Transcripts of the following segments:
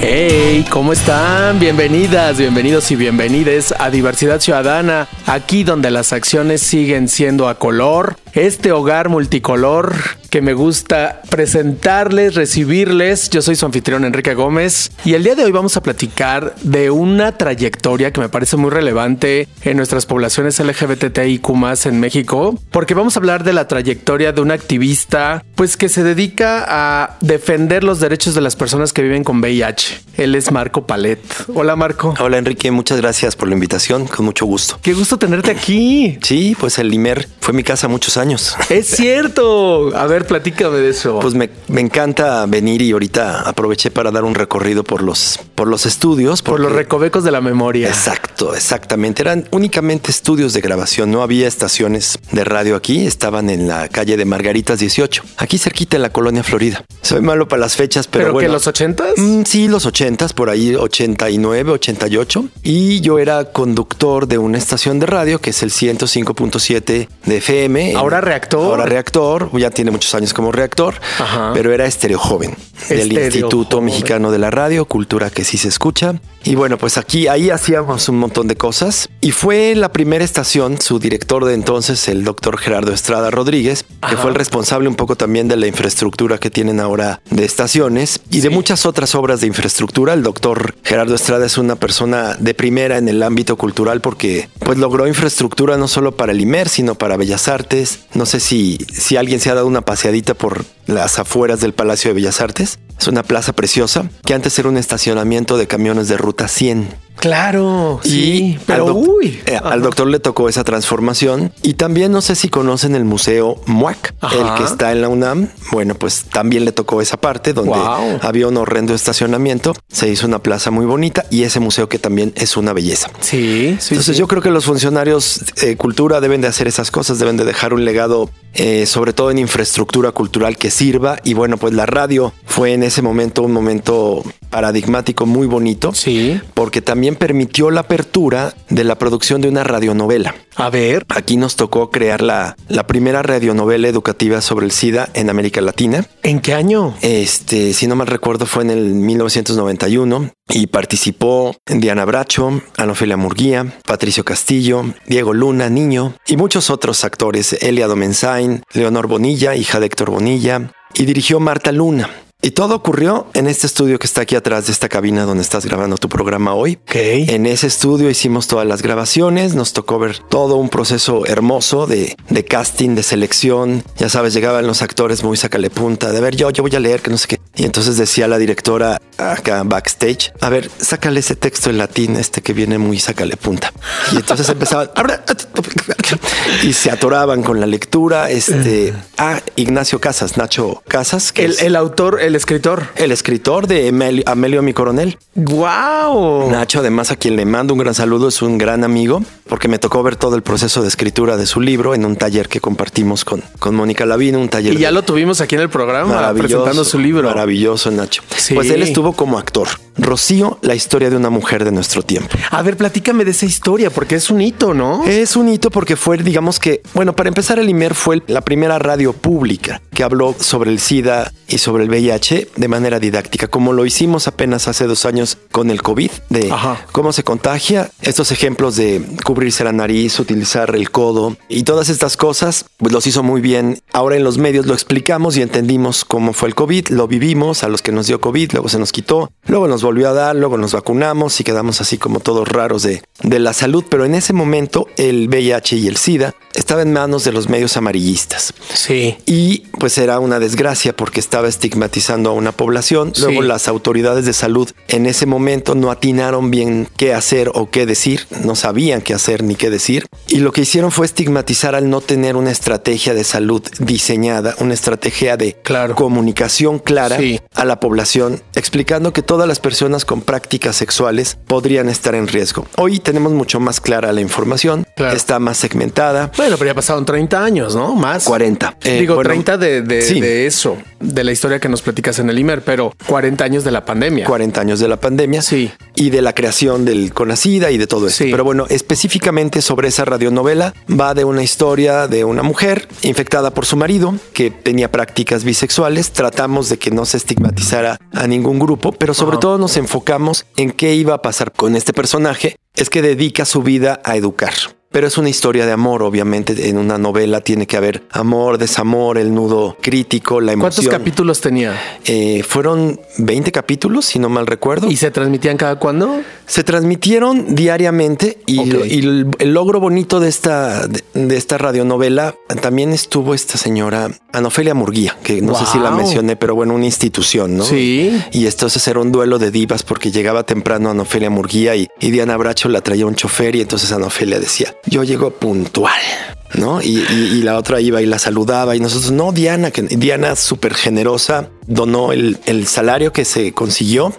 Hey, ¿cómo están? Bienvenidas, bienvenidos y bienvenides a Diversidad Ciudadana, aquí donde las acciones siguen siendo a color, este hogar multicolor que me gusta presentarles, recibirles. Yo soy su anfitrión Enrique Gómez y el día de hoy vamos a platicar de una trayectoria que me parece muy relevante en nuestras poblaciones LGBTIQ en México, porque vamos a hablar de la trayectoria de un activista pues que se dedica a defender los derechos de las personas que viven con VIH. Él es Marco Palet. Hola Marco. Hola Enrique, muchas gracias por la invitación, con mucho gusto. Qué gusto tenerte aquí. Sí, pues el Limer fue mi casa muchos años. Es cierto. A ver, platícame de eso. Pues me, encanta venir y ahorita aproveché para dar un recorrido por los, por los estudios. Por los recovecos de la memoria. Exacto, exactamente. Eran únicamente estudios de grabación, no había estaciones de radio aquí, estaban en la calle de Margaritas 18, aquí cerquita en la colonia Florida. Soy malo para las fechas, pero, ¿Pero bueno. que los ochentas? Mm, sí, los ochentas, por ahí 89, 88. Y yo era conductor de una estación de radio que es el 105.7 de FM. Ahora reactor. Ahora reactor, ya tiene muchos años como reactor, pero era estéreo joven del Instituto Mexicano de la Radio, cultura que sí se escucha. Y bueno, pues aquí, ahí hacíamos un montón de cosas. Y fue la primera estación, su director de entonces, el doctor Gerardo Estrada Rodríguez, que fue el responsable un poco también de la infraestructura que tienen ahora de estaciones y de muchas otras obras de infraestructura. El doctor Gerardo Estrada es una persona de primera en el ámbito cultural porque pues logró infraestructura no solo para el IMER, sino para Bellas Artes. No sé si, si alguien se ha dado una paseadita por las afueras del Palacio de Bellas Artes. this Es una plaza preciosa que antes era un estacionamiento de camiones de ruta 100. Claro, sí, pero al, uy. Eh, al doctor le tocó esa transformación y también no sé si conocen el museo MUAC, el que está en la UNAM. Bueno, pues también le tocó esa parte donde había un horrendo estacionamiento. Se hizo una plaza muy bonita y ese museo que también es una belleza. Sí, sí Entonces yo creo que los funcionarios de cultura deben de hacer esas cosas, deben de dejar un legado, eh, sobre todo en infraestructura cultural que sirva. Y bueno, pues la radio fue en ese momento un momento paradigmático muy bonito. Sí. Porque también permitió la apertura de la producción de una radionovela. A ver. Aquí nos tocó crear la, la primera radionovela educativa sobre el SIDA en América Latina. ¿En qué año? Este, si no mal recuerdo, fue en el 1991 y participó Diana Bracho, Anofelia Murguía, Patricio Castillo, Diego Luna, Niño y muchos otros actores, Elia Domenzain, Leonor Bonilla, hija de Héctor Bonilla, y dirigió Marta Luna. Y todo ocurrió en este estudio que está aquí atrás de esta cabina donde estás grabando tu programa hoy. Okay. En ese estudio hicimos todas las grabaciones, nos tocó ver todo un proceso hermoso de, de casting, de selección. Ya sabes, llegaban los actores muy sacale punta, de ver, yo, yo voy a leer, que no sé qué. Y entonces decía la directora acá backstage, a ver, sácale ese texto en latín, este que viene muy sácale punta. Y entonces empezaban y se atoraban con la lectura. Este, a Ignacio Casas, Nacho Casas, que el, es, el autor, el escritor. El escritor de Amelio, Amelio mi coronel. Wow. Nacho, además, a quien le mando un gran saludo, es un gran amigo, porque me tocó ver todo el proceso de escritura de su libro en un taller que compartimos con, con Mónica Lavino, un taller. Y ya de, lo tuvimos aquí en el programa presentando su libro. Maravilloso, Nacho. Sí. Pues él estuvo como actor. Rocío, la historia de una mujer de nuestro tiempo. A ver, platícame de esa historia, porque es un hito, ¿no? Es un hito porque fue, digamos que, bueno, para empezar, el IMER fue la primera radio pública que habló sobre el SIDA y sobre el VIH de manera didáctica, como lo hicimos apenas hace dos años con el COVID, de Ajá. cómo se contagia, estos ejemplos de cubrirse la nariz, utilizar el codo y todas estas cosas, pues los hizo muy bien. Ahora en los medios lo explicamos y entendimos cómo fue el COVID, lo vivimos a los que nos dio COVID, luego se nos quitó, luego nos volvió a dar, luego nos vacunamos y quedamos así como todos raros de, de la salud, pero en ese momento el VIH y el SIDA estaba en manos de los medios amarillistas. Sí. Y pues era una desgracia porque estaba estigmatizando a una población. Luego las autoridades de salud en ese momento no atinaron bien qué hacer o qué decir, no sabían qué hacer ni qué decir. Y lo que hicieron fue estigmatizar al no tener una estrategia de salud diseñada, una estrategia de comunicación clara a la población, explicando que todas las personas con prácticas sexuales podrían estar en riesgo. Hoy tenemos mucho más clara la información, está más segmentada. Bueno, pero ya pasaron 30 años, ¿no? Más. 40. Eh, Digo, 30 de, de, eso, de la historia que nos platicas en el IMER, pero 40 años de la pandemia. 40 años de la pandemia. Sí. Y de la creación del Conacida y de todo eso. Pero bueno, específicamente sobre esa radionovela va de una historia de una mujer infectada por su marido que tenía prácticas bisexuales. Tratamos de que no se estigmatizara a ningún grupo, pero sobre todo nos enfocamos en qué iba a pasar con este personaje. Es que dedica su vida a educar. Pero es una historia de amor, obviamente. En una novela tiene que haber amor, desamor, el nudo crítico, la emoción. ¿Cuántos capítulos tenía? Eh, fueron 20 capítulos, si no mal recuerdo. ¿Y se transmitían cada cuándo? Se transmitieron diariamente y, el, logro bonito de esta, de, esta radionovela también estuvo esta señora Anofelia Murguía, que no sé si la mencioné, pero bueno, una institución, ¿no? Sí. Y entonces era un duelo de divas porque llegaba temprano Anofelia Murguía y, y Diana Bracho la traía un chofer y entonces Anofelia decía, yo llego puntual. ¿no? Y, la otra iba y la saludaba y nosotros, no, Diana, que Diana súper generosa, donó el, salario que se consiguió,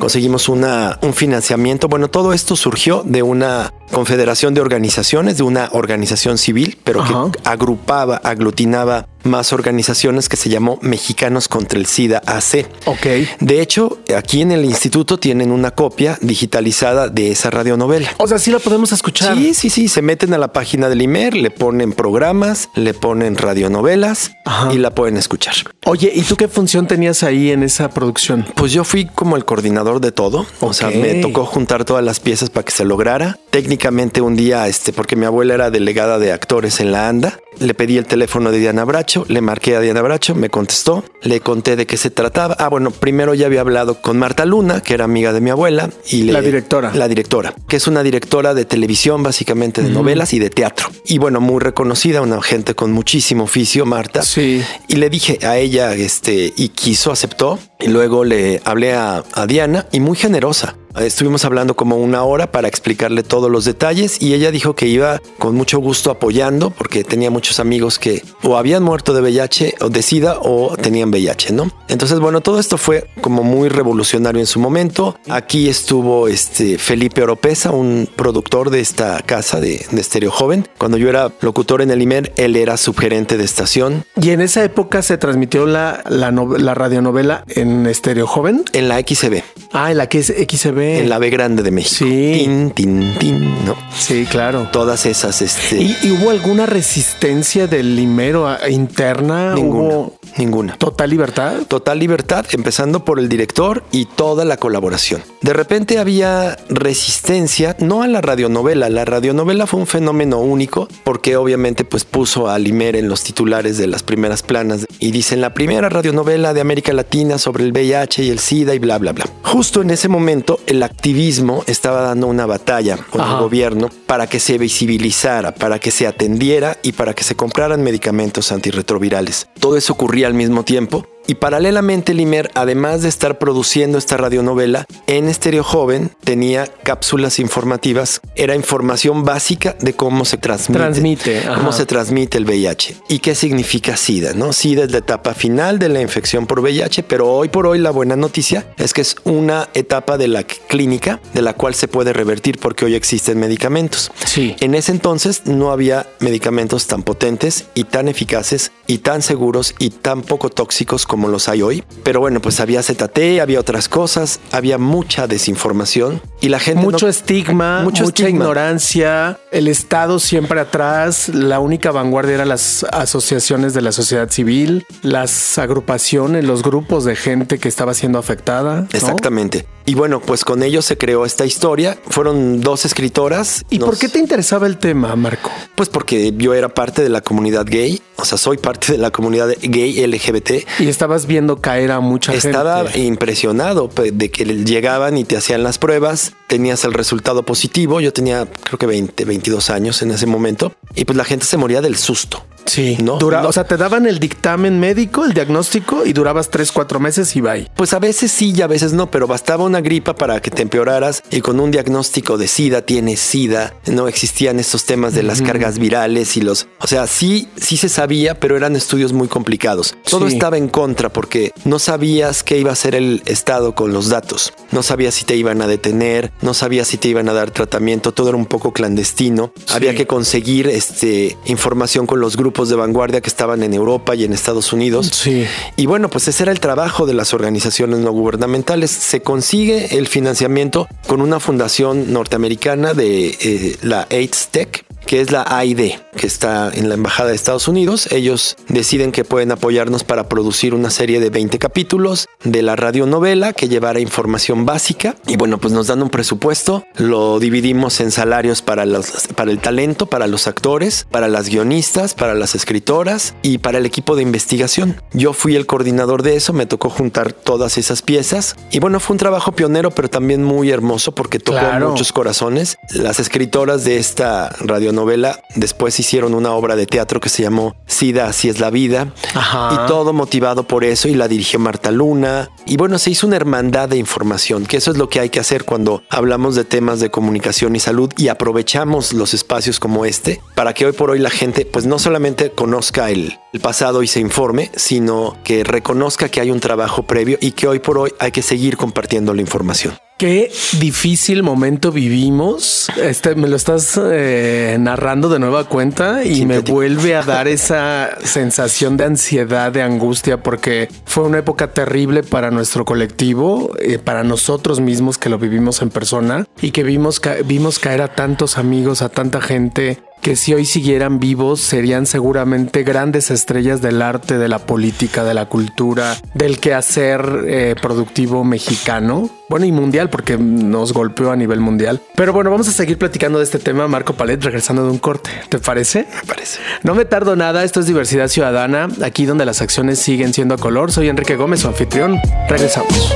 conseguimos una, un financiamiento, bueno, todo esto surgió de una confederación de organizaciones, de una organización civil, pero que agrupaba, aglutinaba más organizaciones que se llamó Mexicanos contra el SIDA AC. Ok. De hecho, aquí en el instituto tienen una copia digitalizada de esa radionovela. O sea, sí la podemos escuchar. Sí, sí, sí. Se meten a la página del IMER, le ponen programas, le ponen radionovelas y la pueden escuchar. Oye, ¿y tú qué función tenías ahí en esa producción? Pues yo fui como el coordinador de todo. O sea, me tocó juntar todas las piezas para que se lograra. Técnicamente un día, este, porque mi abuela era delegada de actores en la ANDA, le pedí el teléfono de Diana Bracho, le marqué a Diana Bracho, me contestó, le conté de qué se trataba. Ah, bueno, primero ya había hablado con Marta Luna, que era amiga de mi abuela, y la directora. La directora, que es una directora de televisión, básicamente de novelas y de teatro. Y bueno, muy reconocida, una gente con muchísimo oficio, Marta. Sí. Y le dije a ella, este, y quiso, aceptó. Y luego le hablé a, a Diana y muy generosa Estuvimos hablando como una hora para explicarle todos los detalles y ella dijo que iba con mucho gusto apoyando porque tenía muchos amigos que o habían muerto de VIH o de SIDA o tenían VIH, ¿no? Entonces, bueno, todo esto fue como muy revolucionario en su momento. Aquí estuvo este Felipe Oropesa, un productor de esta casa de, de Estéreo Joven. Cuando yo era locutor en el IMER, él era subgerente de estación. ¿Y en esa época se transmitió la, la, la radionovela en Estéreo Joven? En la XCB. Ah, en la que es XCB. En la B Grande de México. Sí. Tin, tin, tin, ¿no? Sí, claro. Todas esas, este. ¿Y, hubo alguna resistencia del limero interna? Ninguna. Ninguna. ¿Total libertad? Total libertad, empezando por el director y toda la colaboración. De repente había resistencia, no a la radionovela. La radionovela fue un fenómeno único porque obviamente pues puso a Limer en los titulares de las primeras planas y dicen la primera radionovela de América Latina sobre el VIH y el SIDA y bla, bla, bla. Justo en ese momento el activismo estaba dando una batalla con el gobierno para que se visibilizara, para que se atendiera y para que se compraran medicamentos antirretrovirales. Todo eso ocurría al mismo tiempo y paralelamente Limer, además de estar produciendo esta radionovela, en Estéreo Joven tenía cápsulas informativas. Era información básica de cómo se transmite, cómo se transmite el VIH y qué significa SIDA, ¿no? SIDA es la etapa final de la infección por VIH, pero hoy por hoy la buena noticia es que es una etapa de la clínica de la cual se puede revertir porque hoy existen medicamentos. Sí. En ese entonces no había medicamentos tan potentes y tan eficaces y tan seguros y tan poco tóxicos como como los hay hoy. Pero bueno, pues había ZT, había otras cosas, había mucha desinformación y la gente... Mucho estigma, mucha ignorancia, el Estado siempre atrás, la única vanguardia eran las asociaciones de la sociedad civil, las agrupaciones, los grupos de gente que estaba siendo afectada. Exactamente. Y bueno, pues con ellos se creó esta historia. Fueron dos escritoras. ¿Y por qué te interesaba el tema, Marco? Pues porque yo era parte de la comunidad gay, o sea, soy parte de la comunidad gay LGBT. Y estabas viendo caer a mucha gente. Estaba impresionado de que llegaban y te hacían las pruebas, tenías el resultado positivo. Yo tenía creo que 20, 22 años en ese momento y pues la gente se moría del susto Sí. ¿no? Dura, O sea, te daban el dictamen médico, el diagnóstico y durabas tres, cuatro meses y bye. Pues a veces sí y a veces no, pero bastaba una gripa para que te empeoraras y con un diagnóstico de SIDA tienes SIDA. No existían estos temas de las cargas virales y los... O sea, sí, sí se sabía, pero eran estudios muy complicados. Todo estaba en contra porque no sabías qué iba a hacer el Estado con los datos. No sabías si te iban a detener, no sabías si te iban a dar tratamiento, todo era un poco clandestino. Había que conseguir este, información con los grupos de vanguardia que estaban en Europa y en Estados Unidos. Sí. Y bueno, pues ese era el trabajo de las organizaciones no gubernamentales. Se consigue el financiamiento con una fundación norteamericana de eh, la AIDS Tech que es la AID, que está en la Embajada de Estados Unidos. Ellos deciden que pueden apoyarnos para producir una serie de 20 capítulos de la radionovela que llevará información básica. Y bueno, pues nos dan un presupuesto, lo dividimos en salarios para, los, para el talento, para los actores, para las guionistas, para las escritoras y para el equipo de investigación. Yo fui el coordinador de eso, me tocó juntar todas esas piezas. Y bueno, fue un trabajo pionero, pero también muy hermoso porque tocó muchos corazones. Las escritoras de esta radionovela novela. Después hicieron una obra de teatro que se llamó Sida, así es la vida. Y todo motivado por eso y la dirigió Marta Luna. Y bueno, se hizo una hermandad de información, que eso es lo que hay que hacer cuando hablamos de temas de comunicación y salud y aprovechamos los espacios como este para que hoy por hoy la gente pues no solamente conozca el, el pasado y se informe, sino que reconozca que hay un trabajo previo y que hoy por hoy hay que seguir compartiendo la información. Qué difícil momento vivimos. Este me lo estás eh, narrando de nueva cuenta y me vuelve a dar esa sensación de ansiedad, de angustia, porque fue una época terrible para nuestro colectivo, eh, para nosotros mismos que lo vivimos en persona y que vimos, vimos caer a tantos amigos, a tanta gente que si hoy siguieran vivos serían seguramente grandes estrellas del arte, de la política, de la cultura, del quehacer eh, productivo mexicano, bueno y mundial porque nos golpeó a nivel mundial. Pero bueno, vamos a seguir platicando de este tema, Marco Palet, regresando de un corte. ¿Te parece? Me parece. No me tardo nada, esto es Diversidad Ciudadana, aquí donde las acciones siguen siendo a color. Soy Enrique Gómez, su anfitrión. Regresamos.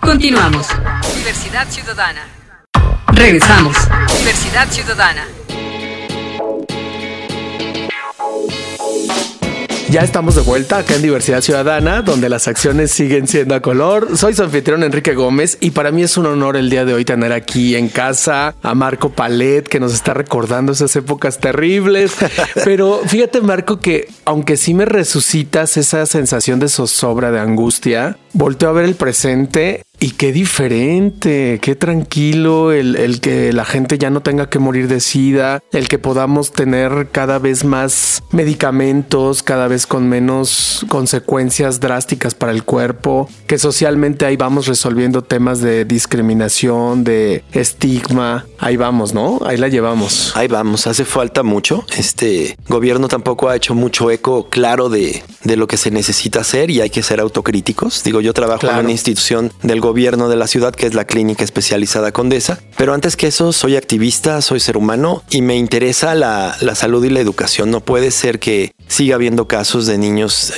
Continuamos. Diversidad Ciudadana. Regresamos. Diversidad Ciudadana. Ya estamos de vuelta acá en Diversidad Ciudadana, donde las acciones siguen siendo a color. Soy su anfitrión Enrique Gómez y para mí es un honor el día de hoy tener aquí en casa a Marco Palet, que nos está recordando esas épocas terribles. Pero fíjate, Marco, que aunque sí me resucitas esa sensación de zozobra, de angustia, volteo a ver el presente y qué diferente, qué tranquilo el, que la gente ya no tenga que morir de sida, el que podamos tener cada vez más medicamentos, cada vez con menos consecuencias drásticas para el cuerpo, que socialmente ahí vamos resolviendo temas de discriminación, de estigma, ahí vamos, ¿no? Ahí la llevamos. Ahí vamos, hace falta mucho. Este gobierno tampoco ha hecho mucho eco claro de, de lo que se necesita hacer y hay que ser autocríticos. Digo, yo trabajo en una institución del gobierno gobierno de la ciudad, que es la Clínica Especializada Condesa. Pero antes que eso, soy activista, soy ser humano y me interesa la, la salud y la educación. No puede ser que siga habiendo casos de niños,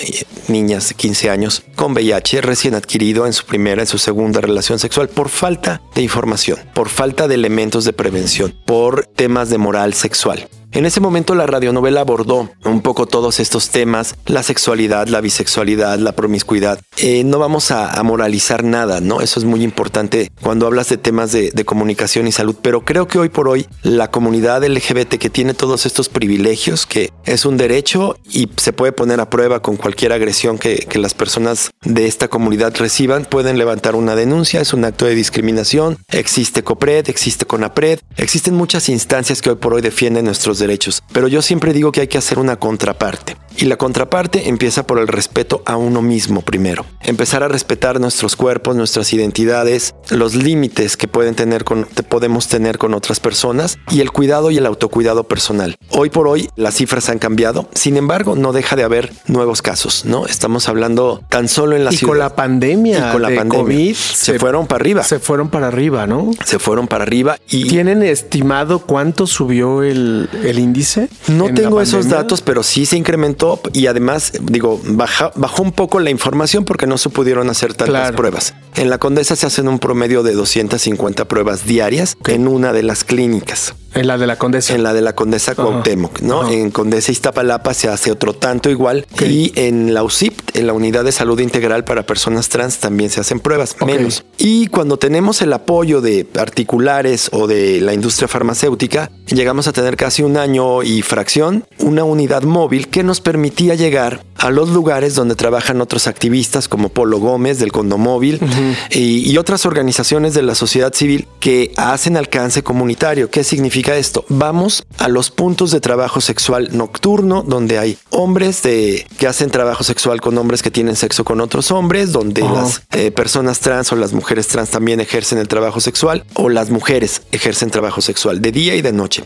niñas de 15 años con VIH recién adquirido en su primera, en su segunda relación sexual por falta de información, por falta de elementos de prevención, por temas de moral sexual. En ese momento la radionovela abordó un poco todos estos temas, la sexualidad, la bisexualidad, la promiscuidad. Eh, no vamos a, moralizar nada, ¿no? Eso es muy importante cuando hablas de temas de, comunicación y salud, pero creo que hoy por hoy la comunidad LGBT que tiene todos estos privilegios, que es un derecho y se puede poner a prueba con cualquier agresión que, que las personas de esta comunidad reciban, pueden levantar una denuncia, es un acto de discriminación, existe COPRED, existe CONAPRED, existen muchas instancias que hoy por hoy defienden nuestros derechos, pero yo siempre digo que hay que hacer una contraparte. Y la contraparte empieza por el respeto a uno mismo primero. Empezar a respetar nuestros cuerpos, nuestras identidades, los límites que pueden tener con, podemos tener con otras personas y el cuidado y el autocuidado personal. Hoy por hoy las cifras han cambiado, sin embargo no deja de haber nuevos casos, ¿no? Estamos hablando tan solo en la y ciudad. con la pandemia, y con la pandemia, COVID, se, fueron para arriba. Se fueron para arriba, ¿no? Se fueron para arriba y tienen estimado cuánto subió el el índice? No tengo esos datos, pero sí se incrementó y además, digo, bajó un poco la información porque no se pudieron hacer tantas pruebas. En la Condesa se hacen un promedio de 250 pruebas diarias en una de las clínicas. En la de la Condesa. En la de la Condesa Cuauhtémoc, ¿no? En Condesa Iztapalapa se hace otro tanto igual. Y en la UCIP, en la Unidad de Salud Integral para Personas Trans, también se hacen pruebas, menos. Y cuando tenemos el apoyo de particulares o de la industria farmacéutica, llegamos a tener casi un año y fracción, una unidad móvil que nos permitía llegar a los lugares donde trabajan otros activistas como Polo Gómez del Condomóvil y, y otras organizaciones de la sociedad civil que hacen alcance comunitario. ¿Qué significa esto? Vamos a los puntos de trabajo sexual nocturno donde hay hombres de, que hacen trabajo sexual con hombres que tienen sexo con otros hombres, donde las eh, personas trans o las mujeres trans también ejercen el trabajo sexual o las mujeres ejercen trabajo sexual de día y de noche.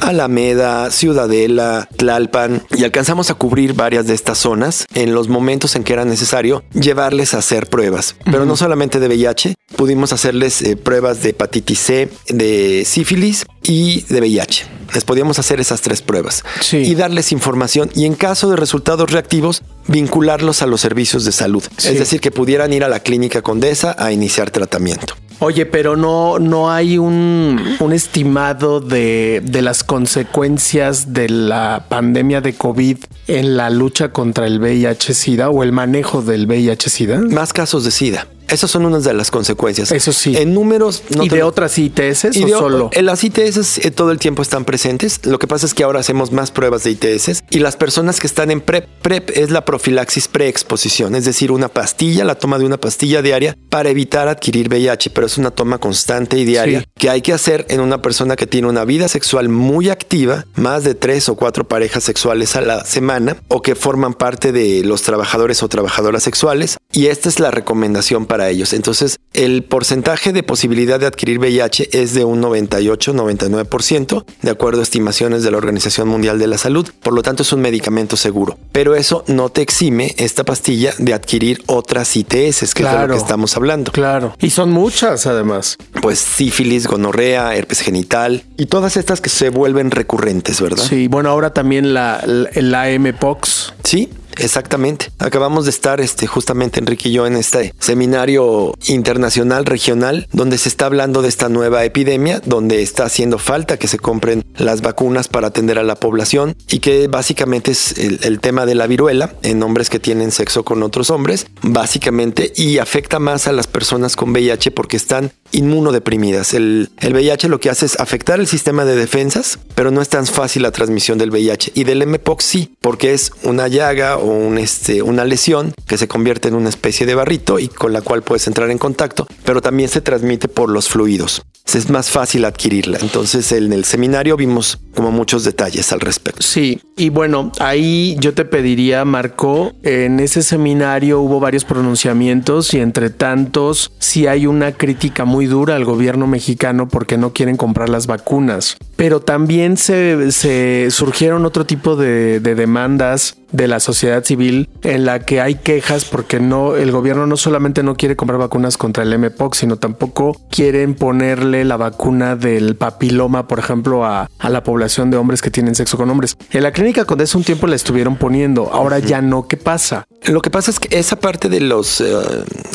Alameda, Ciudadela, Tlalpan y alcanzamos a cubrir varias de estas zonas en los momentos en que era necesario llevarles a hacer pruebas, pero no solamente de VIH, pudimos hacerles eh, pruebas de hepatitis C, de sífilis y de VIH. Les podíamos hacer esas tres pruebas y darles información y en caso de resultados reactivos, vincularlos a los servicios de salud. Es decir, que pudieran ir a la clínica Condesa a iniciar tratamiento. Oye, pero no, no hay un, un estimado de, de, las consecuencias de la pandemia de COVID en la lucha contra el VIH-Sida o el manejo del VIH-Sida. Más casos de SIDA. Esas son unas de las consecuencias. Eso sí. En números. No ¿Y de otras ITS o solo? Las ITS eh, todo el tiempo están presentes. Lo que pasa es que ahora hacemos más pruebas de ITS y las personas que están en PrEP, PrEP es la profilaxis preexposición, es decir, una pastilla, la toma de una pastilla diaria para evitar adquirir VIH, pero es una toma constante y diaria que hay que hacer en una persona que tiene una vida sexual muy activa, más de tres o cuatro parejas sexuales a la semana o que forman parte de los trabajadores o trabajadoras sexuales. Y esta es la recomendación para ellos. Entonces, el porcentaje de posibilidad de adquirir VIH es de un 98-99%, de acuerdo a estimaciones de la Organización Mundial de la Salud. Por lo tanto, es un medicamento seguro. Pero eso no te exime esta pastilla de adquirir otras ITS, que es de lo que estamos hablando. Claro. Y son muchas, además. Pues sífilis, gonorrea, herpes genital y todas estas que se vuelven recurrentes, ¿verdad? Sí, bueno, ahora también la, la, la MPOX. Sí, Exactamente. Acabamos de estar este, justamente Enrique y yo en este seminario internacional regional donde se está hablando de esta nueva epidemia, donde está haciendo falta que se compren las vacunas para atender a la población y que básicamente es el, tema de la viruela en hombres que tienen sexo con otros hombres, básicamente, y afecta más a las personas con VIH porque están inmunodeprimidas. El, el VIH lo que hace es afectar el sistema de defensas, pero no es tan fácil la transmisión del VIH. Y del MPOX sí, porque es una llaga o un, este, una lesión que se convierte en una especie de barrito y con la cual puedes entrar en contacto, pero también se transmite por los fluidos. Es más fácil adquirirla. Entonces en el seminario vimos como muchos detalles al respecto. Sí, y bueno, ahí yo te pediría, Marco, en ese seminario hubo varios pronunciamientos y entre tantos si hay una crítica muy dura al gobierno mexicano porque no quieren comprar las vacunas. Pero también se, se surgieron otro tipo de, de demandas de la sociedad civil en la que hay quejas porque no el gobierno no solamente no quiere comprar vacunas contra el MPOX, sino tampoco quieren ponerle la vacuna del papiloma, por ejemplo, a, a la población de hombres que tienen sexo con hombres. En la clínica Condesa un tiempo la estuvieron poniendo, ahora ya no. ¿Qué pasa? Lo que pasa es que esa parte de los, eh,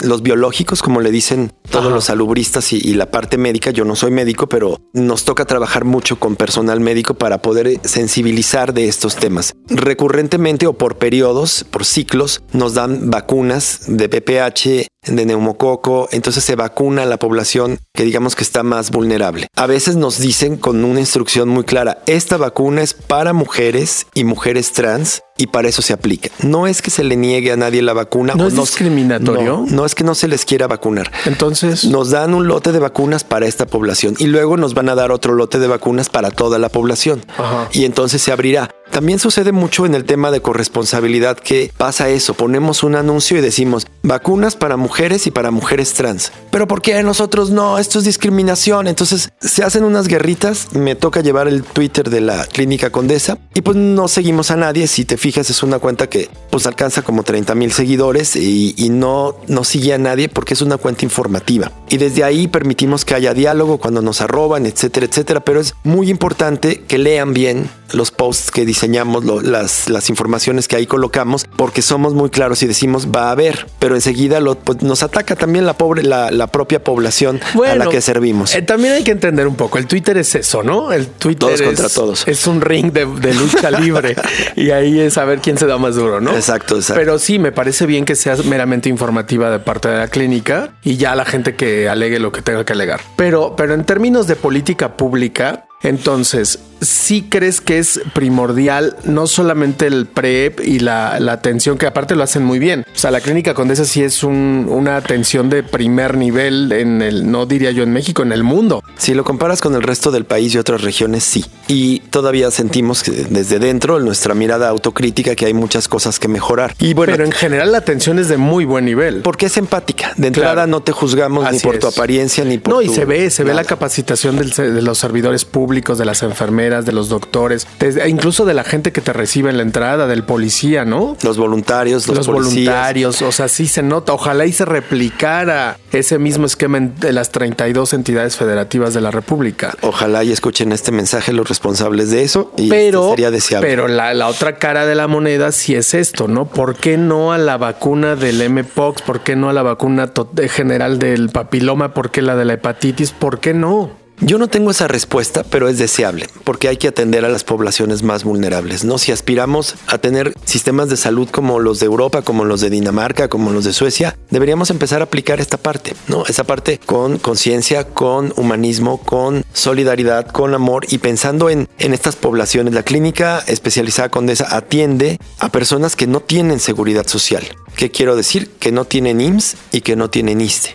los biológicos, como le dicen todos los salubristas y, y, la parte médica, yo no soy médico, pero nos toca trabajar mucho con personal médico para poder sensibilizar de estos temas. Recurrentemente o por periodos, por ciclos, nos dan vacunas de PPH, de neumococo, entonces se vacuna a la población que digamos que está más vulnerable. A veces nos dicen con una instrucción muy clara, esta vacuna es para mujeres y mujeres trans y para eso se aplica. No es que se le niegue a nadie la vacuna. No es discriminatorio. No, es que no se les quiera vacunar. Entonces nos dan un lote de vacunas para esta población y luego nos van a dar otro lote de vacunas para toda la población. Y entonces se abrirá. También sucede mucho en el tema de corresponsabilidad que pasa eso. Ponemos un anuncio y decimos vacunas para mujeres y para mujeres trans. Pero ¿por qué nosotros no? Esto es discriminación. Entonces se hacen unas guerritas. Me toca llevar el Twitter de la clínica Condesa y pues no seguimos a nadie. Si te fijas es una cuenta que pues alcanza como 30 mil seguidores y, y, no, no sigue a nadie porque es una cuenta informativa. Y desde ahí permitimos que haya diálogo cuando nos arroban, etcétera, etcétera. Pero es muy importante que lean bien los posts que dicen diseñamos las, las informaciones que ahí colocamos porque somos muy claros y decimos va a haber, pero enseguida lo, pues, nos ataca también la pobre, la, la propia población a la que servimos. Eh, también hay que entender un poco, el Twitter es eso, ¿no? El Twitter todos es, contra todos. Es un ring de, de lucha libre y ahí es saber quién se da más duro, ¿no? Exacto, exacto. Pero sí, me parece bien que sea meramente informativa de parte de la clínica y ya la gente que alegue lo que tenga que alegar. Pero, pero en términos de política pública, entonces, ¿sí crees que es primordial no solamente el PrEP y la, atención, que aparte lo hacen muy bien? O sea, la clínica Condesa sí es una atención de primer nivel en el, no diría yo en México, en el mundo. Si lo comparas con el resto del país y otras regiones, sí. Y todavía sentimos que desde dentro, en nuestra mirada autocrítica, que hay muchas cosas que mejorar. Y bueno, Pero en general la atención es de muy buen nivel. Porque es empática. De entrada no te juzgamos ni por tu apariencia ni por No, y se ve, se ve la capacitación de los servidores públicos, de las enfermeras, de los doctores, incluso de la gente que te recibe en la entrada, del policía, ¿no? Los voluntarios, los, voluntarios, o sea, sí se nota. Ojalá y se replicara ese mismo esquema de las 32 entidades federativas de la República. Ojalá y escuchen este mensaje los responsables de eso y pero, sería deseable. Pero la, la otra cara de la moneda sí es esto, ¿no? ¿Por qué no a la vacuna del MPOX? ¿Por qué no a la vacuna general del papiloma? ¿Por qué la de la hepatitis? ¿Por qué no? Yo no tengo esa respuesta, pero es deseable, porque hay que atender a las poblaciones más vulnerables, ¿no? Si aspiramos a tener sistemas de salud como los de Europa, como los de Dinamarca, como los de Suecia, deberíamos empezar a aplicar esta parte, ¿no? Esa parte con conciencia, con humanismo, con solidaridad, con amor y pensando en, en estas poblaciones. La clínica especializada Condesa atiende a personas que no tienen seguridad social. ¿Qué quiero decir? Que no tienen IMSS y que no tienen ISTE.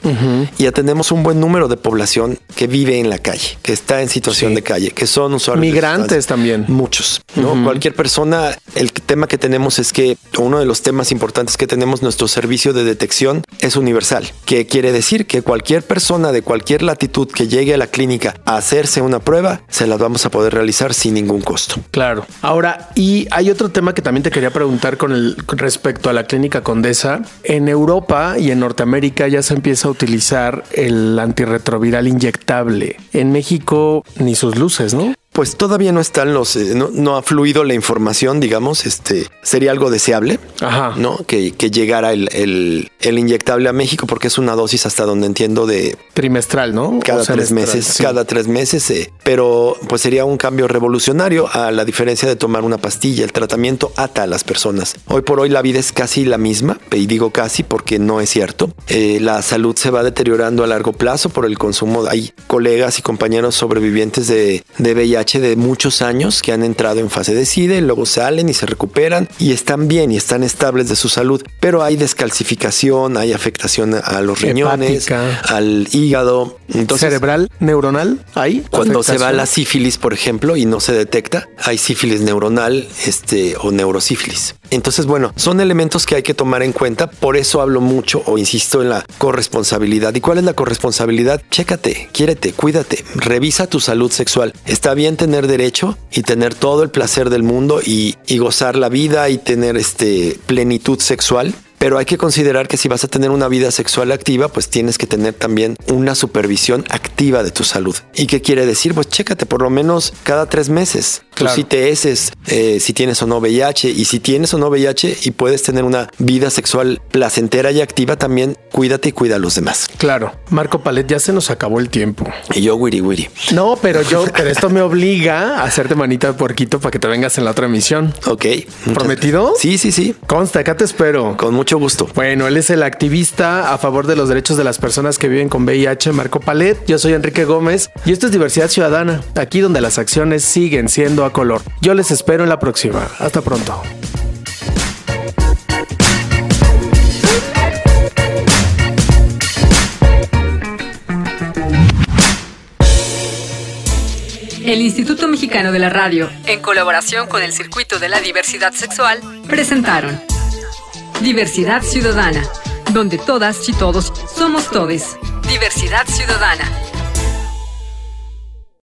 Y atendemos un buen número de población que vive en la calle, que está en situación de calle, que son usuarios. Migrantes también. Muchos. ¿no? Cualquier persona, el tema que tenemos es que uno de los temas importantes que tenemos, nuestro servicio de detección es universal. ¿Qué quiere decir? Que cualquier persona de cualquier latitud que llegue a la clínica a hacerse una prueba, se la vamos a poder realizar sin ningún costo. Claro. Ahora, y hay otro tema que también te quería preguntar con el respecto a la clínica Condesa en Europa y en Norteamérica ya se empieza a utilizar el antirretroviral inyectable. En México ni sus luces, ¿no? Pues todavía no están los, eh, no, ha fluido la información, digamos, este sería algo deseable, Ajá. ¿no? Que, que llegara el, el, inyectable a México porque es una dosis hasta donde entiendo de trimestral, ¿no? Cada tres meses, cada tres meses, eh, pero pues sería un cambio revolucionario a la diferencia de tomar una pastilla. El tratamiento ata a las personas. Hoy por hoy la vida es casi la misma, y digo casi porque no es cierto. Eh, la salud se va deteriorando a largo plazo por el consumo. Hay colegas y compañeros sobrevivientes de, de VIH de muchos años que han entrado en fase de SIDA, luego salen y se recuperan y están bien y están estables de su salud, pero hay descalcificación, hay afectación a los riñones, al hígado. Entonces, cerebral, neuronal, hay cuando se va la sífilis, por ejemplo, y no se detecta, hay sífilis neuronal, este o neurosífilis. Entonces, bueno, son elementos que hay que tomar en cuenta. Por eso hablo mucho o insisto en la corresponsabilidad. ¿Y cuál es la corresponsabilidad? Chécate, quiérete, cuídate, revisa tu salud sexual. Está bien tener derecho y tener todo el placer del mundo y, gozar la vida y tener este plenitud sexual pero hay que considerar que si vas a tener una vida sexual activa, pues tienes que tener también una supervisión activa de tu salud. ¿Y qué quiere decir? Pues chécate por lo menos cada tres meses tus ITS, eh, si tienes o no VIH, y si tienes o no VIH y puedes tener una vida sexual placentera y activa, también cuídate y cuida a los demás. Claro. Marco Palet, ya se nos acabó el tiempo. Y yo, wiri wiri. No, pero yo, pero esto me obliga a hacerte manita de puerquito para que te vengas en la otra emisión. Ok. ¿Prometido? Sí, sí, sí. Consta, acá te espero. Con mucho gusto. Bueno, él es el activista a favor de los derechos de las personas que viven con VIH, Marco Palet. Yo soy Enrique Gómez y esto es Diversidad Ciudadana, aquí donde las acciones siguen siendo a color. Yo les espero en la próxima. Hasta pronto. El Instituto Mexicano de la Radio, en colaboración con el Circuito de la Diversidad Sexual, presentaron Diversidad Ciudadana, donde todas y todos somos todes. Diversidad Ciudadana.